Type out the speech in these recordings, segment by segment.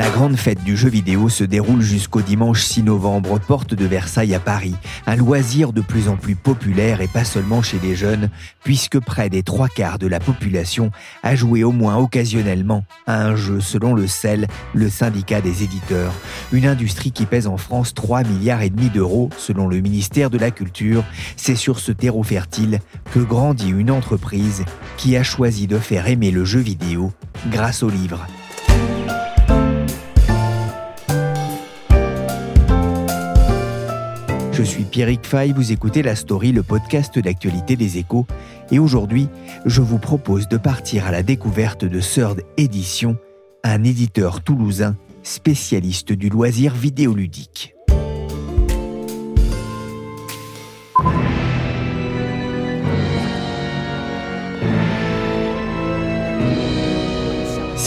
La grande fête du jeu vidéo se déroule jusqu'au dimanche 6 novembre, porte de Versailles à Paris. Un loisir de plus en plus populaire et pas seulement chez les jeunes, puisque près des trois quarts de la population a joué au moins occasionnellement à un jeu selon le CEL, le syndicat des éditeurs. Une industrie qui pèse en France 3 milliards et demi d'euros selon le ministère de la Culture. C'est sur ce terreau fertile que grandit une entreprise qui a choisi de faire aimer le jeu vidéo grâce au livre. Je suis Pierrick Fay, vous écoutez La Story, le podcast d'actualité des échos. Et aujourd'hui, je vous propose de partir à la découverte de Third Edition, un éditeur toulousain spécialiste du loisir vidéoludique.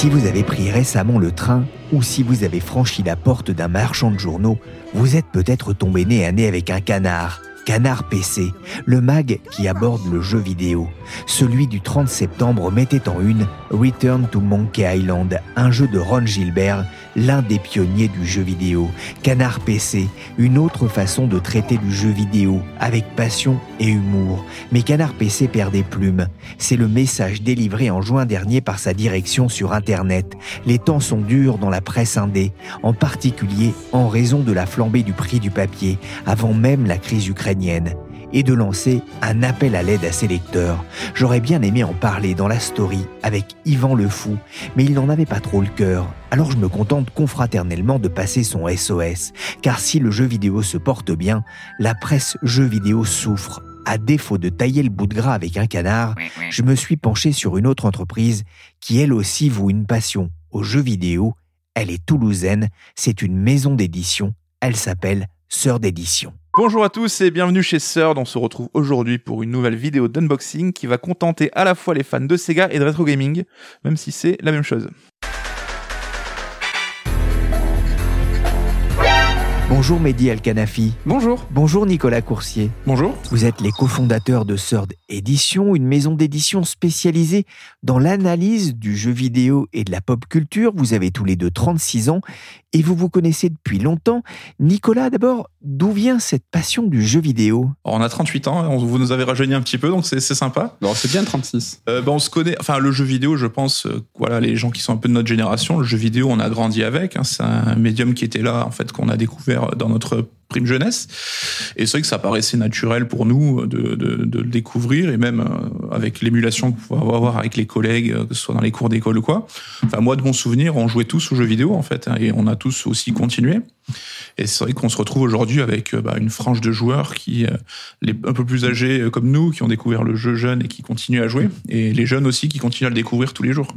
Si vous avez pris récemment le train ou si vous avez franchi la porte d'un marchand de journaux, vous êtes peut-être tombé nez à nez avec un canard Canard PC, le mag qui aborde le jeu vidéo. Celui du 30 septembre mettait en une Return to Monkey Island, un jeu de Ron Gilbert, l'un des pionniers du jeu vidéo. Canard PC, une autre façon de traiter du jeu vidéo, avec passion et humour. Mais Canard PC perd des plumes. C'est le message délivré en juin dernier par sa direction sur Internet. Les temps sont durs dans la presse indé, en particulier en raison de la flambée du prix du papier, avant même la crise ukrainienne et de lancer un appel à l'aide à ses lecteurs. J'aurais bien aimé en parler dans la story avec Yvan le Fou, mais il n'en avait pas trop le cœur. Alors je me contente confraternellement de passer son SOS, car si le jeu vidéo se porte bien, la presse jeu vidéo souffre. À défaut de tailler le bout de gras avec un canard, je me suis penché sur une autre entreprise qui elle aussi voue une passion au jeu vidéo. Elle est toulousaine, c'est une maison d'édition, elle s'appelle Sœur d'édition. Bonjour à tous et bienvenue chez Third. On se retrouve aujourd'hui pour une nouvelle vidéo d'unboxing qui va contenter à la fois les fans de Sega et de retro gaming, même si c'est la même chose. Bonjour Mehdi Alkanafi. Bonjour. Bonjour Nicolas Coursier. Bonjour. Vous êtes les cofondateurs de Third Edition, une maison d'édition spécialisée dans l'analyse du jeu vidéo et de la pop culture. Vous avez tous les deux 36 ans et vous vous connaissez depuis longtemps. Nicolas, d'abord, d'où vient cette passion du jeu vidéo? On a 38 ans, vous nous avez rajeuni un petit peu, donc c'est sympa. Non, c'est bien 36. Euh, ben, on se connaît, enfin le jeu vidéo, je pense, euh, voilà, les gens qui sont un peu de notre génération, le jeu vidéo, on a grandi avec. Hein, c'est un médium qui était là, en fait, qu'on a découvert dans notre prime jeunesse. Et c'est vrai que ça paraissait naturel pour nous de, de, de le découvrir, et même euh, avec l'émulation qu'on pouvait avoir avec les collègues, euh, que ce soit dans les cours d'école ou quoi. Enfin, moi, de mon souvenir, on jouait tous aux jeux vidéo, en fait, hein, et on a tous aussi continué. Et c'est vrai qu'on se retrouve aujourd'hui avec euh, bah, une frange de joueurs qui, les un peu plus âgés comme nous, qui ont découvert le jeu jeune et qui continuent à jouer, et les jeunes aussi qui continuent à le découvrir tous les jours.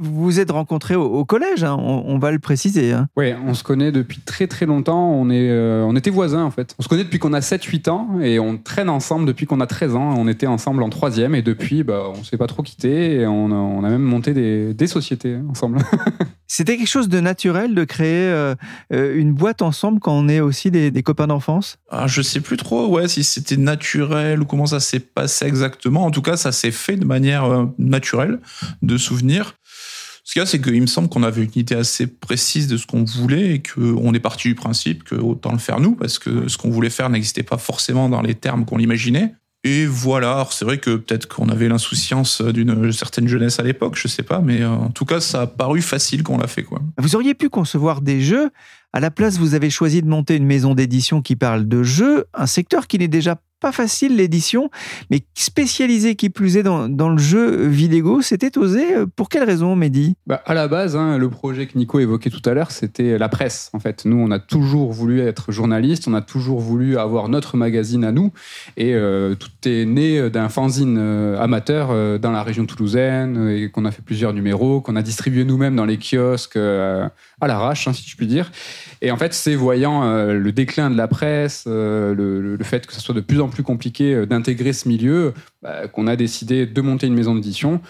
Vous vous êtes rencontrés au, collège, hein, on, va le préciser. Hein. Oui, on se connaît depuis très très longtemps. On, est, on était voisins en fait. On se connaît depuis qu'on a 7-8 ans et on traîne ensemble depuis qu'on a 13 ans. On était ensemble en troisième et depuis, bah, on s'est pas trop quitté et on a, même monté des, sociétés ensemble. C'était quelque chose de naturel de créer euh, euh, une boîte ensemble quand on est aussi des, copains d'enfance? Ah, Je sais plus trop ouais, si c'était naturel ou comment ça s'est passé exactement. En tout cas, ça s'est fait de manière euh, naturelle, de souvenir. Ce qu'il y a, c'est qu'il me semble qu'on avait une idée assez précise de ce qu'on voulait et qu'on est parti du principe que autant le faire nous, parce que ce qu'on voulait faire n'existait pas forcément dans les termes qu'on l'imaginait. Et voilà, c'est vrai que peut-être qu'on avait l'insouciance d'une certaine jeunesse à l'époque, je sais pas, mais en tout cas, ça a paru facile qu'on l'a fait, quoi. Vous auriez pu concevoir des jeux. À la place, vous avez choisi de monter une maison d'édition qui parle de jeux, un secteur qui n'est déjà pas facile l'édition, mais spécialisé qui plus est dans, le jeu vidéo, c'était osé. Pour quelle raison, Mehdi? Bah, À la base, hein, le projet que Nico évoquait tout à l'heure, c'était la presse. En fait, nous, on a toujours voulu être journaliste, on a toujours voulu avoir notre magazine à nous, et euh, tout est né d'un fanzine euh, amateur euh, dans la région toulousaine, et qu'on a fait plusieurs numéros, qu'on a distribué nous-mêmes dans les kiosques à l'arrache, hein, si je puis dire. Et en fait, c'est voyant le déclin de la presse, le, le, fait que ce soit de plus en plus compliqué d'intégrer ce milieu, bah, qu'on a décidé de monter une maison d'édition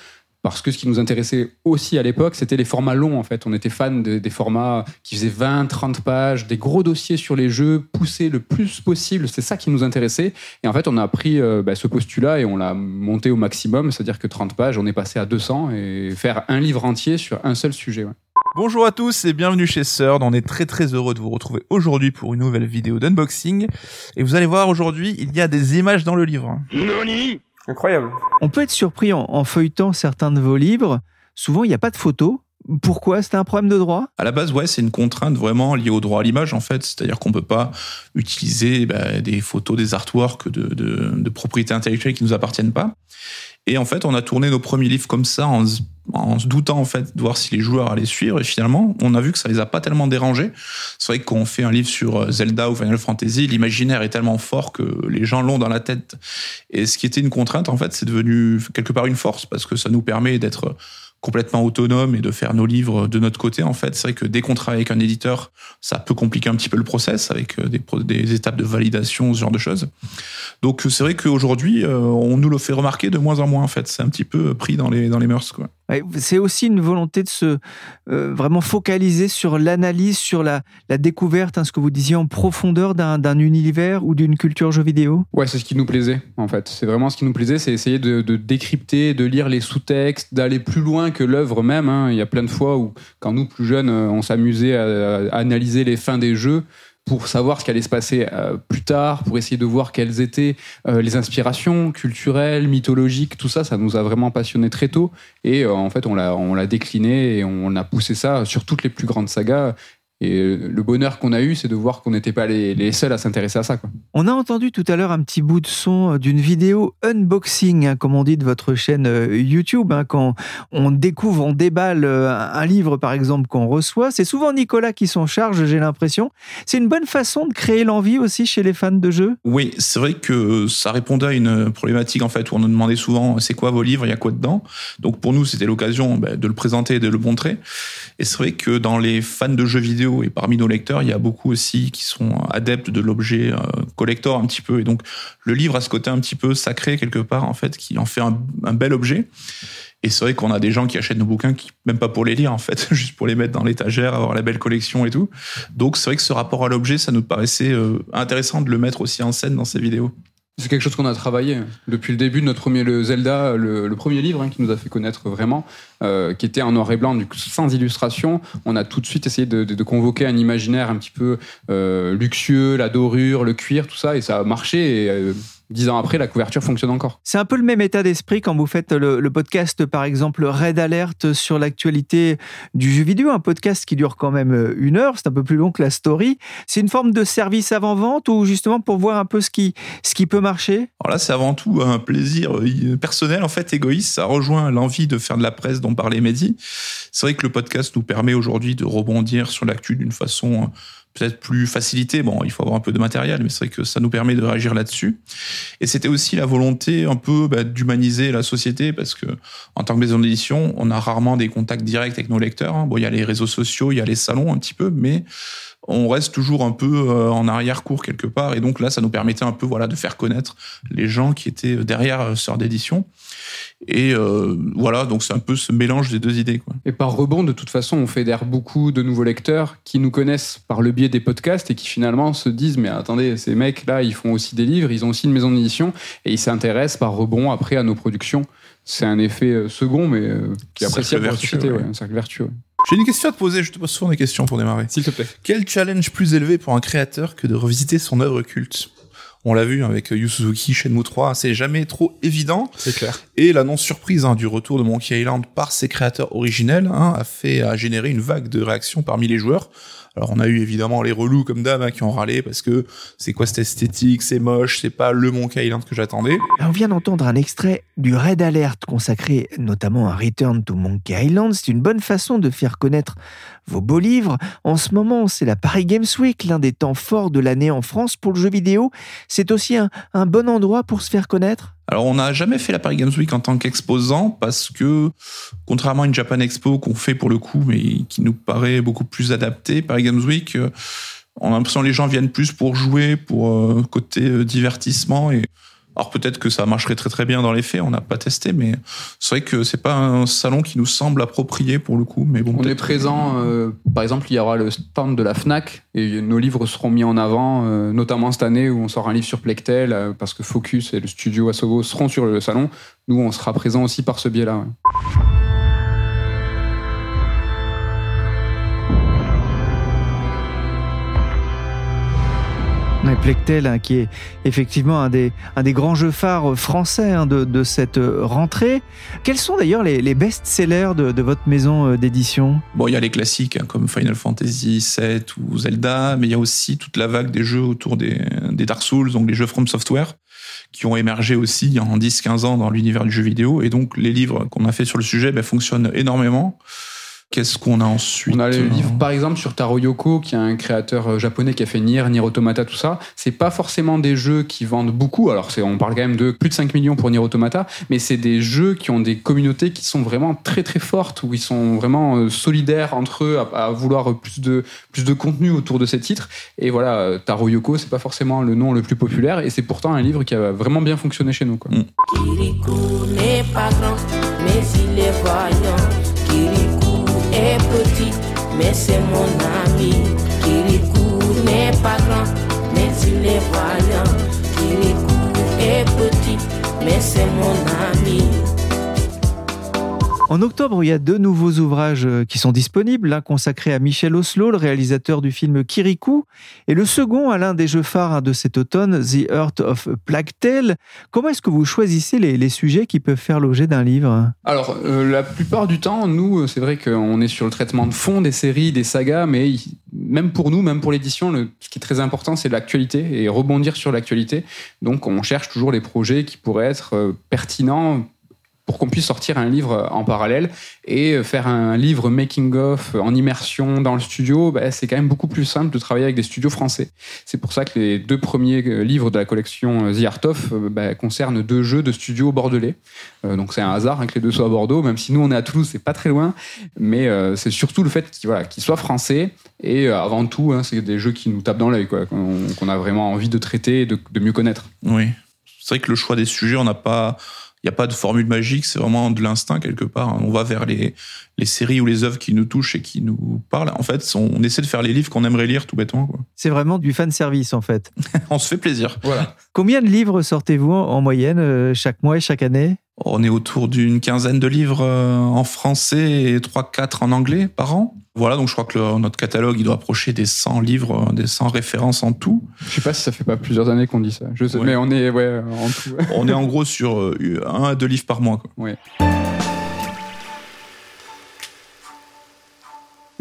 parce que ce qui nous intéressait aussi à l'époque, c'était les formats longs, en fait. On était fans des formats qui faisaient 20, 30 pages, des gros dossiers sur les jeux, poussés le plus possible. C'est ça qui nous intéressait. Et en fait, on a pris euh, bah, ce postulat et on l'a monté au maximum. C'est-à-dire que 30 pages, on est passé à 200 et faire un livre entier sur un seul sujet. Bonjour à tous et bienvenue chez Third. On est très très heureux de vous retrouver aujourd'hui pour une nouvelle vidéo d'unboxing. Et vous allez voir aujourd'hui, il y a des images dans le livre. Noni Incroyable. On peut être surpris en, feuilletant certains de vos livres. Souvent, il n'y a pas de photos. Pourquoi? C'était un problème de droit? À la base, ouais, c'est une contrainte vraiment liée au droit à l'image, en fait. C'est-à-dire qu'on ne peut pas utiliser bah, des photos, des artworks de, de, de propriétés intellectuelles qui ne nous appartiennent pas. Et en fait, on a tourné nos premiers livres comme ça en, se doutant en fait de voir si les joueurs allaient suivre. Et finalement, on a vu que ça les a pas tellement dérangés. C'est vrai que quand on fait un livre sur euh, Zelda ou Final Fantasy, l'imaginaire est tellement fort que les gens l'ont dans la tête. Et ce qui était une contrainte, en fait, c'est devenu quelque part une force parce que ça nous permet d'être complètement autonome et de faire nos livres de notre côté en fait. C'est vrai que dès qu'on travaille avec un éditeur ça peut compliquer un petit peu le process avec euh, des, des étapes de validation ce genre de choses. Donc c'est vrai qu'aujourd'hui euh, on nous le fait remarquer de moins en moins en fait. C'est un petit peu pris dans les dans les mœurs quoi c'est aussi une volonté de se euh, vraiment focaliser sur l'analyse, sur la, découverte, hein, ce que vous disiez en profondeur d'un univers ou d'une culture jeu vidéo? Ouais, c'est ce qui nous plaisait en fait. C'est vraiment ce qui nous plaisait, c'est essayer de, décrypter, de lire les sous-textes, d'aller plus loin que l'œuvre même. Hein. Il y a plein de fois où, quand nous plus jeunes, euh, on s'amusait à, analyser les fins des jeux pour savoir ce qui allait se passer euh, plus tard, pour essayer de voir quelles étaient euh, les inspirations culturelles, mythologiques, tout ça, ça nous a vraiment passionné très tôt. Et euh, en fait, on l'a, on l'a décliné et on a poussé ça sur toutes les plus grandes sagas. Et le bonheur qu'on a eu, c'est de voir qu'on n'était pas les, seuls à s'intéresser à ça. Quoi. On a entendu tout à l'heure un petit bout de son d'une vidéo unboxing, hein, comme on dit de votre chaîne euh, YouTube. Hein, quand on découvre, on déballe euh, un livre, par exemple, qu'on reçoit, c'est souvent Nicolas qui s'en charge, j'ai l'impression. C'est une bonne façon de créer l'envie aussi chez les fans de jeux? Oui, c'est vrai que ça répondait à une problématique en fait où on nous demandait souvent c'est quoi vos livres, il y a quoi dedans? Donc pour nous, c'était l'occasion bah, de le présenter et de le montrer. Et c'est vrai que dans les fans de jeux vidéo, et parmi nos lecteurs, il y a beaucoup aussi qui sont adeptes de l'objet euh, collector un petit peu. Et donc, le livre a ce côté un petit peu sacré quelque part, en fait, qui en fait un, bel objet. Et c'est vrai qu'on a des gens qui achètent nos bouquins, qui, même pas pour les lire, en fait, juste pour les mettre dans l'étagère, avoir la belle collection et tout. Donc, c'est vrai que ce rapport à l'objet, ça nous paraissait euh, intéressant de le mettre aussi en scène dans ces vidéos. C'est quelque chose qu'on a travaillé depuis le début de notre premier le Zelda, le, premier livre hein, qui nous a fait connaître vraiment, euh, qui était en noir et blanc, du coup, sans illustration. On a tout de suite essayé de, convoquer un imaginaire un petit peu euh, luxueux, la dorure, le cuir, tout ça, et ça a marché. Euh, dix ans après, la couverture fonctionne encore. C'est un peu le même état d'esprit quand vous faites le, podcast, par exemple, Red Alert sur l'actualité du jeu vidéo, un podcast qui dure quand même euh, une heure, c'est un peu plus long que la story. C'est une forme de service avant-vente ou justement pour voir un peu ce qui, ce qui peut marcher? Alors là, c'est avant tout un plaisir euh, personnel, en fait, égoïste. Ça rejoint l'envie de faire de la presse dont parlait Mehdi. C'est vrai que le podcast nous permet aujourd'hui de rebondir sur l'actu d'une façon peut-être plus facilité. Bon, il faut avoir un peu de matériel, mais c'est vrai que ça nous permet de réagir là-dessus. Et c'était aussi la volonté un peu bah, d'humaniser la société, parce que en tant que maison d'édition, on a rarement des contacts directs avec nos lecteurs. Hein. Bon, il y a les réseaux sociaux, il y a les salons un petit peu, mais on reste toujours un peu euh, en arrière-cours quelque part. Et donc là, ça nous permettait un peu voilà de faire connaître les gens qui étaient derrière euh, Sœur d'édition. Et euh, voilà, donc c'est un peu ce mélange des deux idées. Quoi. Et par rebond, de toute façon, on fédère beaucoup de nouveaux lecteurs qui nous connaissent par le biais des podcasts et qui finalement se disent mais attendez, ces mecs-là, ils font aussi des livres, ils ont aussi une maison d'édition et ils s'intéressent par rebond après à nos productions. C'est un effet second, mais qui est appréciable société, un cercle vertueux. J'ai une question à te poser, je te pose souvent des questions pour démarrer. S'il te plaît. Quel challenge plus élevé pour un créateur que de revisiter son œuvre culte? On l'a vu avec Yu Suzuki, Shenmue 3, c'est jamais trop évident. C'est clair. Et l'annonce surprise hein, du retour de Monkey Island par ses créateurs originels hein, a fait a généré une vague de réactions parmi les joueurs. Alors on a eu évidemment les relous comme d'hab hein, qui ont râlé parce que c'est quoi cette esthétique, c'est moche, c'est pas le Monkey Island que j'attendais. On vient d'entendre un extrait du Red Alert consacré notamment à Return to Monkey Island. C'est une bonne façon de faire connaître vos beaux livres. En ce moment, c'est la Paris Games Week, l'un des temps forts de l'année en France pour le jeu vidéo. C'est aussi un bon endroit pour se faire connaître alors on n'a jamais fait la Paris Games Week en tant qu'exposant parce que contrairement à une Japan Expo qu'on fait pour le coup mais qui nous paraît beaucoup plus adaptée, Paris Games Week, euh, on a l'impression que les gens viennent plus pour jouer, pour euh, côté euh, divertissement et alors peut-être que ça marcherait très très bien dans les faits, on n'a pas testé, mais c'est vrai que c'est pas un salon qui nous semble approprié pour le coup. Mais bon, on est présent. Euh, par exemple, il y aura le stand de la Fnac et nos livres seront mis en avant, euh, notamment cette année où on sort un livre sur Plectel euh, parce que Focus et le studio Asovo seront sur le salon. Nous, on sera présent aussi par ce biais-là. Ouais. Plectel, hein, qui est effectivement un des, un des grands jeux phares français hein, de, de, cette rentrée. Quels sont d'ailleurs les, les best-sellers de, de, votre maison euh, d'édition? Bon, il y a les classiques hein, comme Final Fantasy VII ou Zelda, mais il y a aussi toute la vague des jeux autour des, des Dark Souls, donc les jeux From Software, qui ont émergé aussi en 10-15 ans dans l'univers du jeu vidéo. Et donc les livres qu'on a fait sur le sujet ben, fonctionnent énormément. Qu'est-ce qu'on a ensuite On a le livre, par exemple, sur Taro Yoko, qui est un créateur euh, japonais qui a fait Nier, Nier Automata, tout ça. C'est pas forcément des jeux qui vendent beaucoup. Alors, c'est, on parle quand même de plus de 5 millions pour Nier Automata, mais c'est des jeux qui ont des communautés qui sont vraiment très très fortes, où ils sont vraiment euh, solidaires entre eux à, à vouloir plus de, plus de contenu autour de ces titres. Et voilà, euh, Taro Yoko, c'est pas forcément le nom le plus populaire, et c'est pourtant un livre qui a vraiment bien fonctionné chez nous. Quoi. Mm. Mais c'est mon ami. Kirikou n'est pas grand, mais il est voyant. Kirikou est petit, mais c'est mon ami. En octobre, il y a deux nouveaux ouvrages euh, qui sont disponibles, l'un consacré à Michel Oslo, le réalisateur du film Kirikou, et le second à l'un des jeux phares de cet automne, The Heart of Plague Tale. Comment est-ce que vous choisissez les, les, sujets qui peuvent faire l'objet d'un livre? Alors, euh, la plupart du temps, nous, euh, c'est vrai qu'on est sur le traitement de fond des séries, des sagas, mais même pour nous, même pour l'édition, ce qui est très important, c'est l'actualité et rebondir sur l'actualité. Donc, on cherche toujours les projets qui pourraient être pertinents pour qu'on puisse sortir un livre en parallèle et faire un livre making of en immersion dans le studio, bah, c'est quand même beaucoup plus simple de travailler avec des studios français. C'est pour ça que les deux premiers euh, livres de la collection euh, The Art of euh, bah, concernent deux jeux de studios bordelais. donc c'est un hasard hein, que les deux soient à Bordeaux, même si nous on est à Toulouse, c'est pas très loin, mais c'est surtout le fait qu'ils soient français et avant tout, hein, c'est des jeux qui nous tapent dans l'œil, qu'on a vraiment envie de traiter et de mieux connaître. Oui, c'est vrai que le choix des sujets, on n'a pas il n'y a pas de formule magique, c'est vraiment de l'instinct quelque part. On va vers les, les séries ou les œuvres qui nous touchent et qui nous parlent. En fait, on, essaie de faire les livres qu'on aimerait lire tout bêtement. C'est vraiment du fan service en fait. on se fait plaisir. Voilà. Combien de livres sortez-vous en moyenne euh, chaque mois et chaque année? On est autour d'une quinzaine de livres euh, en français et 3-4 en anglais par an. Voilà, donc je crois que le, notre catalogue, il doit approcher des 100 livres, euh, des 100 références en tout. Je sais pas si ça fait pas plusieurs années qu'on dit ça. Je sais, ouais. mais on est, ouais, en tout. on est en gros sur un à deux livres par mois. Quoi. Ouais.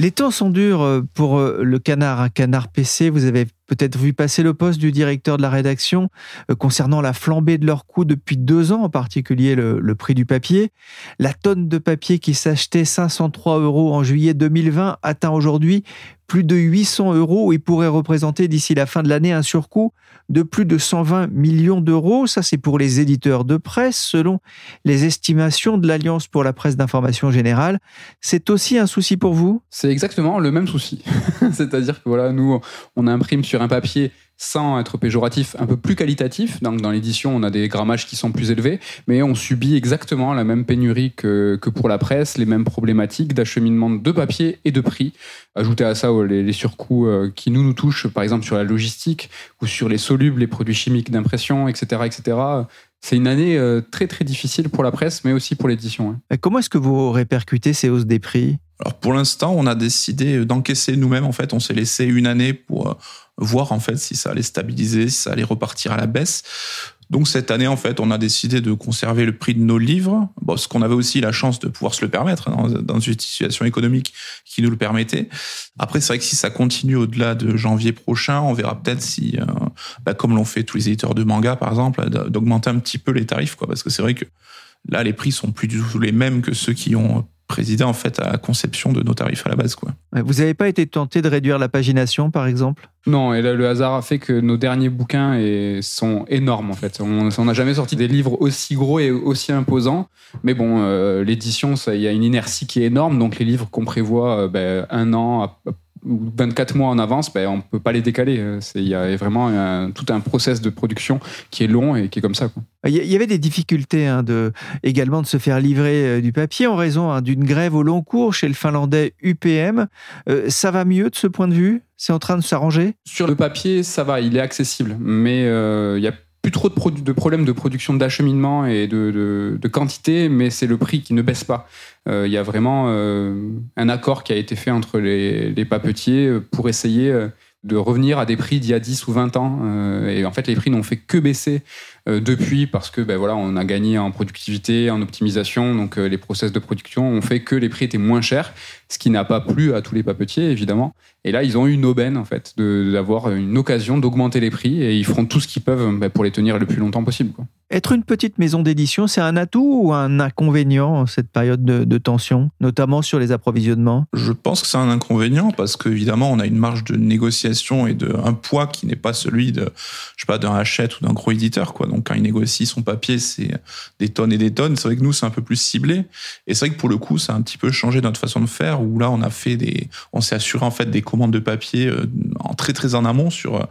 Les temps sont durs pour le canard, un canard PC. Vous avez peut-être vu passer le poste du directeur de la rédaction euh, concernant la flambée de leurs coûts depuis deux ans, en particulier le prix du papier. La tonne de papier qui s'achetait 503 euros en juillet 2020 atteint aujourd'hui plus de 800 euros et pourrait représenter d'ici la fin de l'année un surcoût de plus de 120 millions d'euros. Ça, c'est pour les éditeurs de presse, selon les estimations de l'Alliance pour la presse d'information générale. C'est aussi un souci pour vous? C'est exactement le même souci. C'est-à-dire que voilà, nous, on imprime sur un papier sans être péjoratif, un peu plus qualitatif. Donc dans l'édition, on a des grammages qui sont plus élevés, mais on subit exactement la même pénurie que, que pour la presse, les mêmes problématiques d'acheminement de papier et de prix. Ajouter à ça les, les surcoûts euh, qui nous nous touchent, par exemple sur la logistique ou sur les solubles, les produits chimiques d'impression, etc., etc. C'est une année euh, très très difficile pour la presse, mais aussi pour l'édition. Comment est-ce que vous répercutez ces hausses des prix? Alors pour l'instant, on a décidé d'encaisser nous-mêmes. En fait, on s'est laissé une année pour euh, voir en fait si ça allait stabiliser, si ça allait repartir à la baisse. Donc cette année, en fait, on a décidé de conserver le prix de nos livres, parce qu'on avait aussi la chance de pouvoir se le permettre hein, dans, une situation économique qui nous le permettait. Après, c'est vrai que si ça continue au-delà de janvier prochain, on verra peut-être si, euh, bah, comme l'ont fait tous les éditeurs de manga, par exemple, d'augmenter un petit peu les tarifs, quoi, parce que c'est vrai que là, les prix sont plus du tout les mêmes que ceux qui ont présidé en fait à la conception de nos tarifs à la base. Quoi. Vous n'avez pas été tenté de réduire la pagination, par exemple? Non, et là, le hasard a fait que nos derniers bouquins sont énormes en fait. On n'a jamais sorti des livres aussi gros et aussi imposants. Mais bon, euh, l'édition, il y a une inertie qui est énorme, donc les livres qu'on prévoit euh, ben, un an, à, 24 mois en avance, ben, on ne peut pas les décaler. Euh, il y a vraiment un, tout un process de production qui est long et qui est comme ça. Il y avait des difficultés hein, de, également de se faire livrer euh, du papier en raison hein, d'une grève au long cours chez le finlandais UPM. Euh, ça va mieux de ce point de vue? C'est en train de s'arranger? Sur le papier, ça va, il est accessible. Mais il y a plus trop de, de problèmes de production d'acheminement et de, quantité, mais c'est le prix qui ne baisse pas. Euh, il y a vraiment euh, un accord qui a été fait entre les, papetiers pour essayer euh, de revenir à des prix d'il y a 10 ou 20 ans. et en fait, les prix n'ont fait que baisser depuis parce que ben voilà, on a gagné en productivité, en optimisation. Donc les process de production ont fait que les prix étaient moins chers, ce qui n'a pas plu à tous les papetiers évidemment. Et là, ils ont eu une aubaine, en fait, d'avoir une occasion d'augmenter les prix et ils feront tout ce qu'ils peuvent bah, pour les tenir le plus longtemps possible. Quoi. Être une petite maison d'édition, c'est un atout ou un inconvénient en cette période de, de, tension, notamment sur les approvisionnements? Je pense que c'est un inconvénient parce qu'évidemment, on a une marge de négociation et de, un poids qui n'est pas celui de, je sais pas, d'un Hachette ou d'un gros éditeur. Quoi. Donc, quand il négocie son papier, c'est des tonnes et des tonnes. C'est vrai que nous, c'est un peu plus ciblé. Et c'est vrai que pour le coup, ça a un petit peu changé notre façon de faire où là, on a fait des, on s'est assuré en fait des commandes de papier euh, en très très en amont sur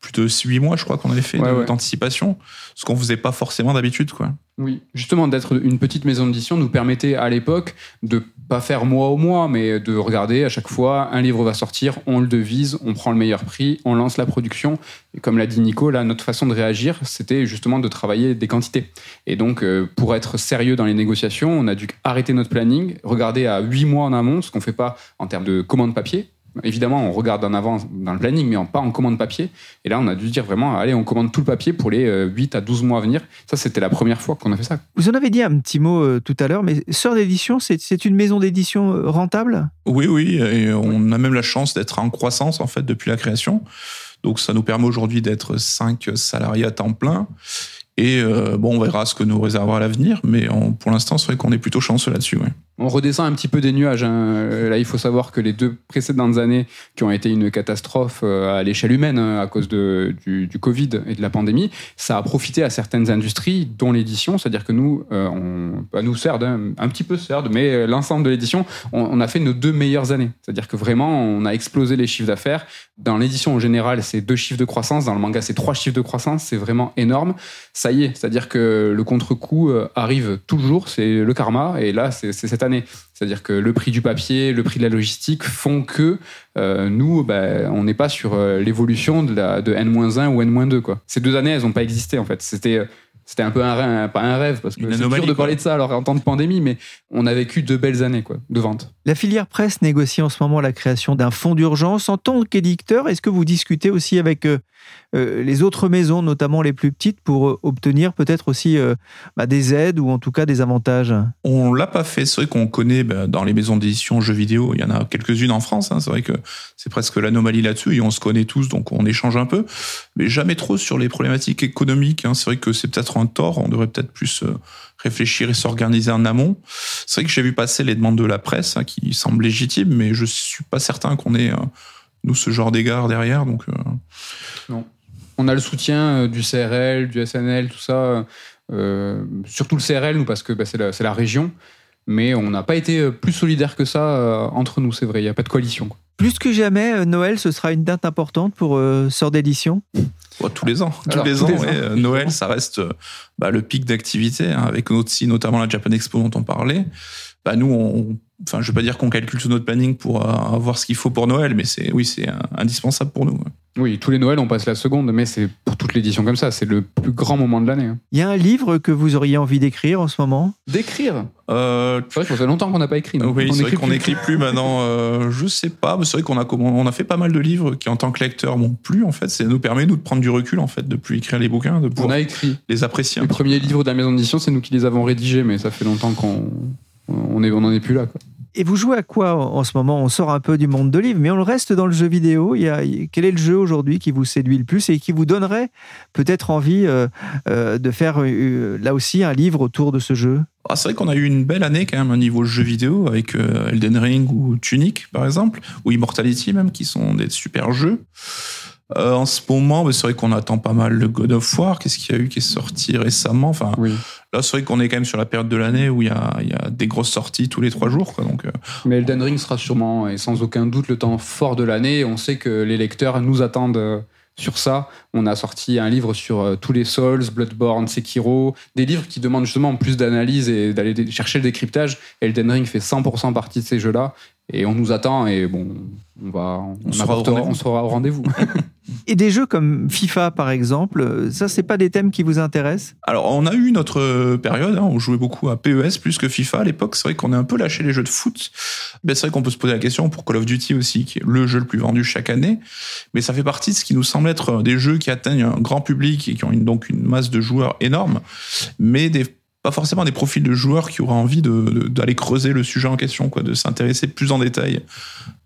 plus de 8 mois, je crois qu'on avait fait d'anticipation, ce qu'on faisait pas forcément d'habitude, quoi. Oui, justement, d'être une petite maison d'édition nous permettait à l'époque de pas faire mois au mois, mais de regarder à chaque fois, un livre va sortir, on le devise, on prend le meilleur prix, on lance la production. Et comme l'a dit Nico, là, notre façon de réagir, c'était justement de travailler des quantités. Et donc, euh, pour être sérieux dans les négociations, on a dû arrêter notre planning, regarder à 8 mois en amont, ce qu'on fait pas en termes de commande papier, Évidemment, on regarde en avance dans le planning, mais pas en commande papier. Et là, on a dû dire vraiment, allez, on commande tout le papier pour les 8 euh, à 12 mois à venir. Ça, c'était la première fois qu'on a fait ça. Vous en avez dit un petit mot euh, tout à l'heure, mais Sœur d'édition, c'est une maison d'édition euh, rentable? Oui, oui. Et on a même la chance d'être en croissance, en fait, depuis la création. Donc, ça nous permet aujourd'hui d'être 5 salariés à temps plein. Et bon, on verra ce que nous réservera l'avenir, mais pour l'instant, c'est vrai qu'on est plutôt chanceux là-dessus. Ouais on redescend un petit peu des nuages. Hein. Là, il faut savoir que les deux précédentes années, qui ont été une catastrophe euh, à l'échelle humaine hein, à cause de, du, Covid et de la pandémie, ça a profité à certaines industries, dont l'édition. C'est-à-dire que nous, euh, on, bah, nous CERD, hein, un petit peu CERD, mais euh, l'ensemble de l'édition, on, on, a fait nos deux meilleures années. C'est-à-dire que vraiment, on a explosé les chiffres d'affaires. Dans l'édition en général, c'est deux chiffres de croissance. Dans le manga, c'est trois chiffres de croissance. C'est vraiment énorme. Ça y est, c'est-à-dire que le contre-coup arrive toujours. C'est le karma. Et là, c'est cette année c'est-à-dire que le prix du papier, le prix de la logistique font que euh, nous, bah, on n'est pas sur euh, l'évolution de, de N-1 ou N-2. Quoi. Ces deux années, elles n'ont pas existé en fait. C'était c'était un peu un rêve, pas un rêve parce que c'est dur de parler de ça alors en temps de pandémie, mais on a vécu deux belles années quoi, de vente. La filière presse négocie en ce moment la création d'un fonds d'urgence. En tant qu'éditeur, est-ce que vous discutez aussi avec euh, euh, les autres maisons, notamment les plus petites, pour euh, obtenir peut-être aussi bah, des aides ou en tout cas des avantages On l'a pas fait. C'est vrai qu'on connaît bah, dans les maisons d'édition jeux vidéo, il y en a quelques-unes en France. Hein. C'est vrai que c'est presque l'anomalie là-dessus et on se connaît tous, donc on échange un peu, mais jamais trop sur les problématiques économiques. Hein. C'est vrai que c'est peut-être un tort. On devrait peut-être plus euh, réfléchir et s'organiser en amont. C'est vrai que j'ai vu passer les demandes de la presse hein, qui semblent légitimes, mais je suis pas certain qu'on ait euh, nous ce genre d'égard derrière. Donc euh. non. On a le soutien du CRL, du SNL, tout ça. surtout le CRL, nous, parce que bah, c'est la, la, région. Mais on n'a pas été plus solidaire que ça entre nous, c'est vrai. Il n'y a pas de coalition. Plus que jamais, Noël, ce sera une date importante pour Sort d'édition tous les ans. tous les ans, euh, Noël, ça reste euh, bah, le pic d'activité, hein, avec aussi notamment la Japan Expo dont on parlait. Bah, nous, on, enfin, je vais pas dire qu'on calcule tout notre planning pour euh, avoir ce qu'il faut pour Noël, mais c'est, oui, c'est indispensable pour nous. Oui, tous les Noëls, on passe la seconde, mais c'est pour toute l'édition comme ça. C'est le plus grand moment de l'année. Hein. Il y a un livre que vous auriez envie d'écrire en ce moment? D'écrire? Euh, C'est vrai que ça fait longtemps qu'on n'a pas écrit. oui, On c'est vrai écrit qu'on plus. n'écrit plus maintenant. Euh, je sais pas, mais c'est vrai qu'on a on fait pas mal de livres qui, en tant que lecteur, m'ont plu. En fait, ça nous permet nous de prendre du recul, en fait, de plus écrire les bouquins, de On pouvoir a écrit. les apprécier. petit premiers livres de la maison d'édition, c'est nous qui les avons rédigés, mais ça fait longtemps qu'on on est, on en est plus là. Quoi. Et vous jouez à quoi en ce moment? On sort un peu du monde de livres, mais on reste dans le jeu vidéo. Il y a, quel est le jeu aujourd'hui qui vous séduit le plus et qui vous donnerait peut-être envie euh, euh, de faire euh, là aussi un livre autour de ce jeu? Ah, c'est vrai qu'on a eu une belle année quand même au niveau jeu vidéo avec euh, Elden Ring ou Tunic par exemple, ou Immortality même, qui sont des super jeux. Euh, en ce moment, bah, c'est vrai qu'on attend pas mal le God of War. Qu'est-ce qu'il y a eu qui est sorti récemment? Enfin, Oui. là, c'est vrai qu'on est quand même sur la période de l'année où il y a, il y a des grosses sorties tous les trois jours. Quoi, donc, euh, Mais Elden Ring sera sûrement et sans aucun doute le temps fort de l'année. On sait que les lecteurs nous attendent euh, sur ça. On a sorti un livre sur tous les Souls, Bloodborne, Sekiro, des livres qui demandent justement plus d'analyse et d'aller chercher le décryptage. Elden Ring fait 100% partie de ces jeux-là et on nous attend et bon, on va, on, On sera au apportera- rendez-vous. on sera au rendez-vous. Et des jeux comme FIFA par exemple, ça c'est pas des thèmes qui vous intéressent? Alors, on a eu notre période, hein, on jouait beaucoup à PES plus que FIFA à l'époque. C'est vrai qu'on a un peu lâché les jeux de foot. Ben, c'est vrai qu'on peut se poser la question pour Call of Duty aussi, qui est le jeu le plus vendu chaque année. Mais ça fait partie de ce qui nous semble être des jeux qui atteignent un grand public et qui ont une, donc une masse de joueurs énorme, mais des, forcément des profils de joueurs qui auraient envie d'aller creuser le sujet en question, quoi, de s'intéresser plus en détail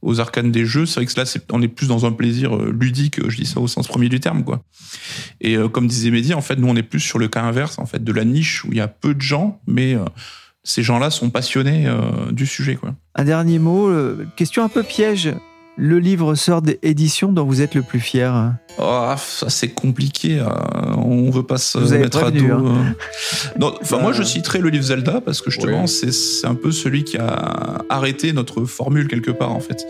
aux arcanes des jeux. C'est vrai que là, on est plus dans un plaisir euh, ludique, je dis ça au sens premier du terme, quoi. Et euh, comme disait Mehdi, en fait, nous, on est plus sur le cas inverse, en fait, de la niche où il y a peu de gens, mais euh, ces gens-là sont passionnés euh, du sujet, quoi. Un dernier mot, euh, question un peu piège. Le livre sort d'édition dont vous êtes le plus fier Ah, ça c'est compliqué. euh, on veut pas se Vous mettre à dos. hein. euh. Non, enfin moi je citerai le livre Zelda parce que justement Ouais. c'est c'est un peu celui qui a arrêté notre formule quelque part en fait,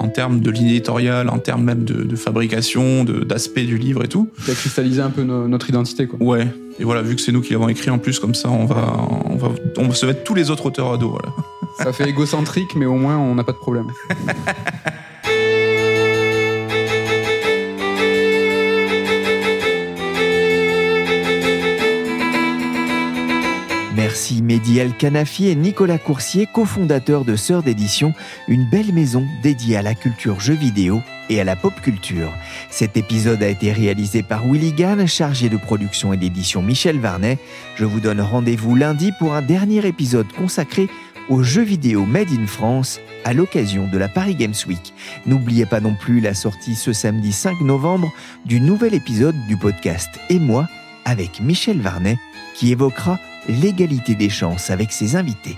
en termes de ligne éditoriale, en termes même de, de fabrication, de- d'aspect du livre et tout. Qui a cristallisé un peu no- notre identité. Quoi. Ouais. Et voilà, vu que c'est nous qui l'avons écrit en plus comme ça, on va, on va, on va se mettre tous les autres auteurs à dos. Voilà. Ça fait égocentrique, mais au moins on n'a pas de problème. Merci Mehdi El et Nicolas Coursier, cofondateurs de Sœurs d'édition, une belle maison dédiée à la culture jeux vidéo et à la pop culture. Cet épisode a été réalisé par Willy Gann, chargé de production et d'édition Michel Varnet. Je vous donne rendez-vous lundi pour un dernier épisode consacré aux jeux vidéo Made in France à l'occasion de la Paris Games Week. N'oubliez pas non plus la sortie ce samedi 5 novembre du nouvel épisode du podcast Et moi avec Michel Varnet qui évoquera l'égalité des chances avec ses invités.